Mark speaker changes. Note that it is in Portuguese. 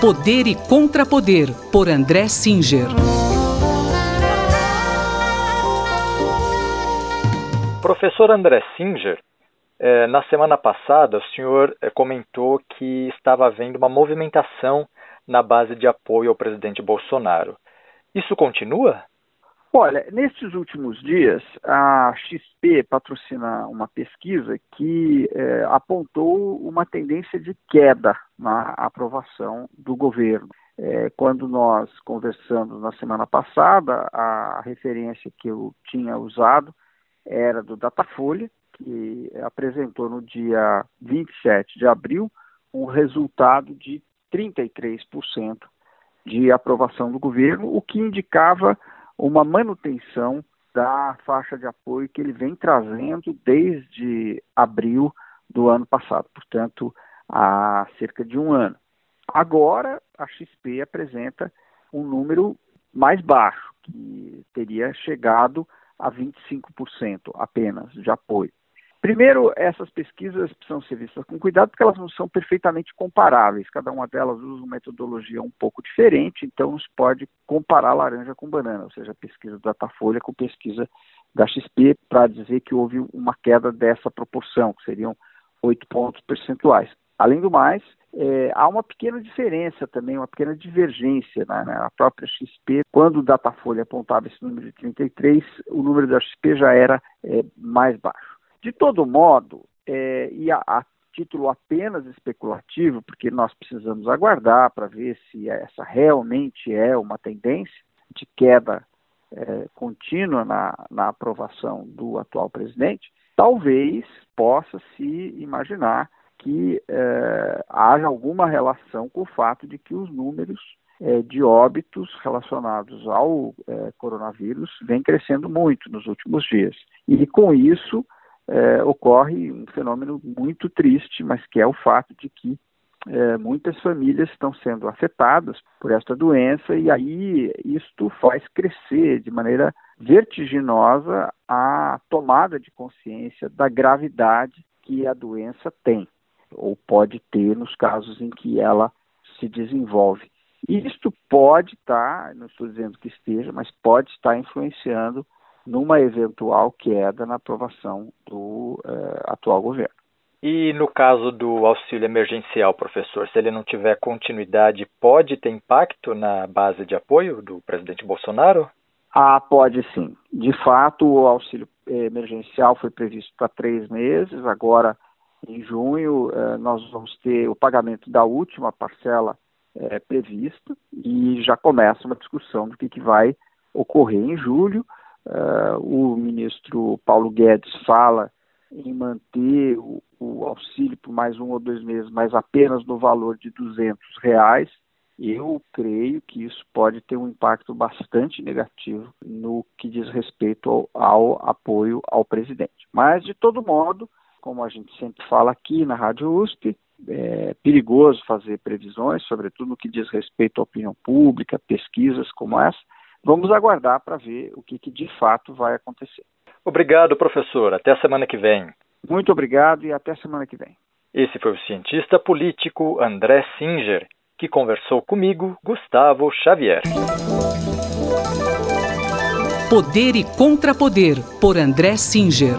Speaker 1: Poder e Contrapoder, por André Singer.
Speaker 2: Professor André Singer, eh, na semana passada o senhor eh, comentou que estava havendo uma movimentação na base de apoio ao presidente Bolsonaro. Isso continua?
Speaker 3: Olha, nestes últimos dias, a XP patrocina uma pesquisa que é, apontou uma tendência de queda na aprovação do governo. É, quando nós conversamos na semana passada, a referência que eu tinha usado era do Datafolha, que apresentou no dia 27 de abril um resultado de 33% de aprovação do governo, o que indicava uma manutenção da faixa de apoio que ele vem trazendo desde abril do ano passado, portanto, há cerca de um ano. Agora, a XP apresenta um número mais baixo, que teria chegado a 25% apenas de apoio. Primeiro, essas pesquisas precisam ser vistas com cuidado porque elas não são perfeitamente comparáveis. Cada uma delas usa uma metodologia um pouco diferente, então se pode comparar laranja com banana, ou seja, a pesquisa da Datafolha com pesquisa da XP para dizer que houve uma queda dessa proporção, que seriam oito pontos percentuais. Além do mais, é, há uma pequena diferença também, uma pequena divergência na, né? na, própria XP. Quando o Datafolha apontava esse número de 33, o número da XP já era é, mais baixo. De todo modo, é, e a, a, título apenas especulativo, porque nós precisamos aguardar para ver se essa realmente é uma tendência de queda é, contínua na, na aprovação do atual presidente, talvez possa se imaginar que é, haja alguma relação com o fato de que os números é, de óbitos relacionados ao é, coronavírus vêm crescendo muito nos últimos dias. E com isso, ocorre um fenômeno muito triste, mas que é o fato de que muitas famílias estão sendo afetadas por esta doença e aí isto faz crescer de maneira vertiginosa a tomada de consciência da gravidade que a doença tem ou pode ter nos casos em que ela se desenvolve. Isto pode estar, não estou dizendo que esteja, mas pode estar influenciando numa eventual queda na aprovação do uh, atual governo.
Speaker 2: E no caso do auxílio emergencial, professor, se ele não tiver continuidade, pode ter impacto na base de apoio do presidente Bolsonaro?
Speaker 3: Ah, pode sim. De fato, o auxílio emergencial foi previsto para três meses. Agora, em junho, eh, nós vamos ter o pagamento da última parcela eh, prevista e já começa uma discussão do que, que vai ocorrer em julho. Uh, o ministro Paulo Guedes fala em manter o, o, auxílio por mais um ou dois meses, mas apenas no valor de 200 reais. Eu creio que isso pode ter um impacto bastante negativo no que diz respeito ao, ao apoio ao presidente. Mas, de todo modo, como a gente sempre fala aqui na Rádio USP, é perigoso fazer previsões, sobretudo no que diz respeito à opinião pública, pesquisas como essa, Vamos aguardar para ver o que, que de fato vai acontecer.
Speaker 2: Obrigado, professor. Até a semana que vem.
Speaker 3: Muito obrigado e até a semana que vem.
Speaker 2: Esse foi o cientista político André Singer, que conversou comigo, Gustavo Xavier.
Speaker 1: Poder e Contrapoder, por André Singer.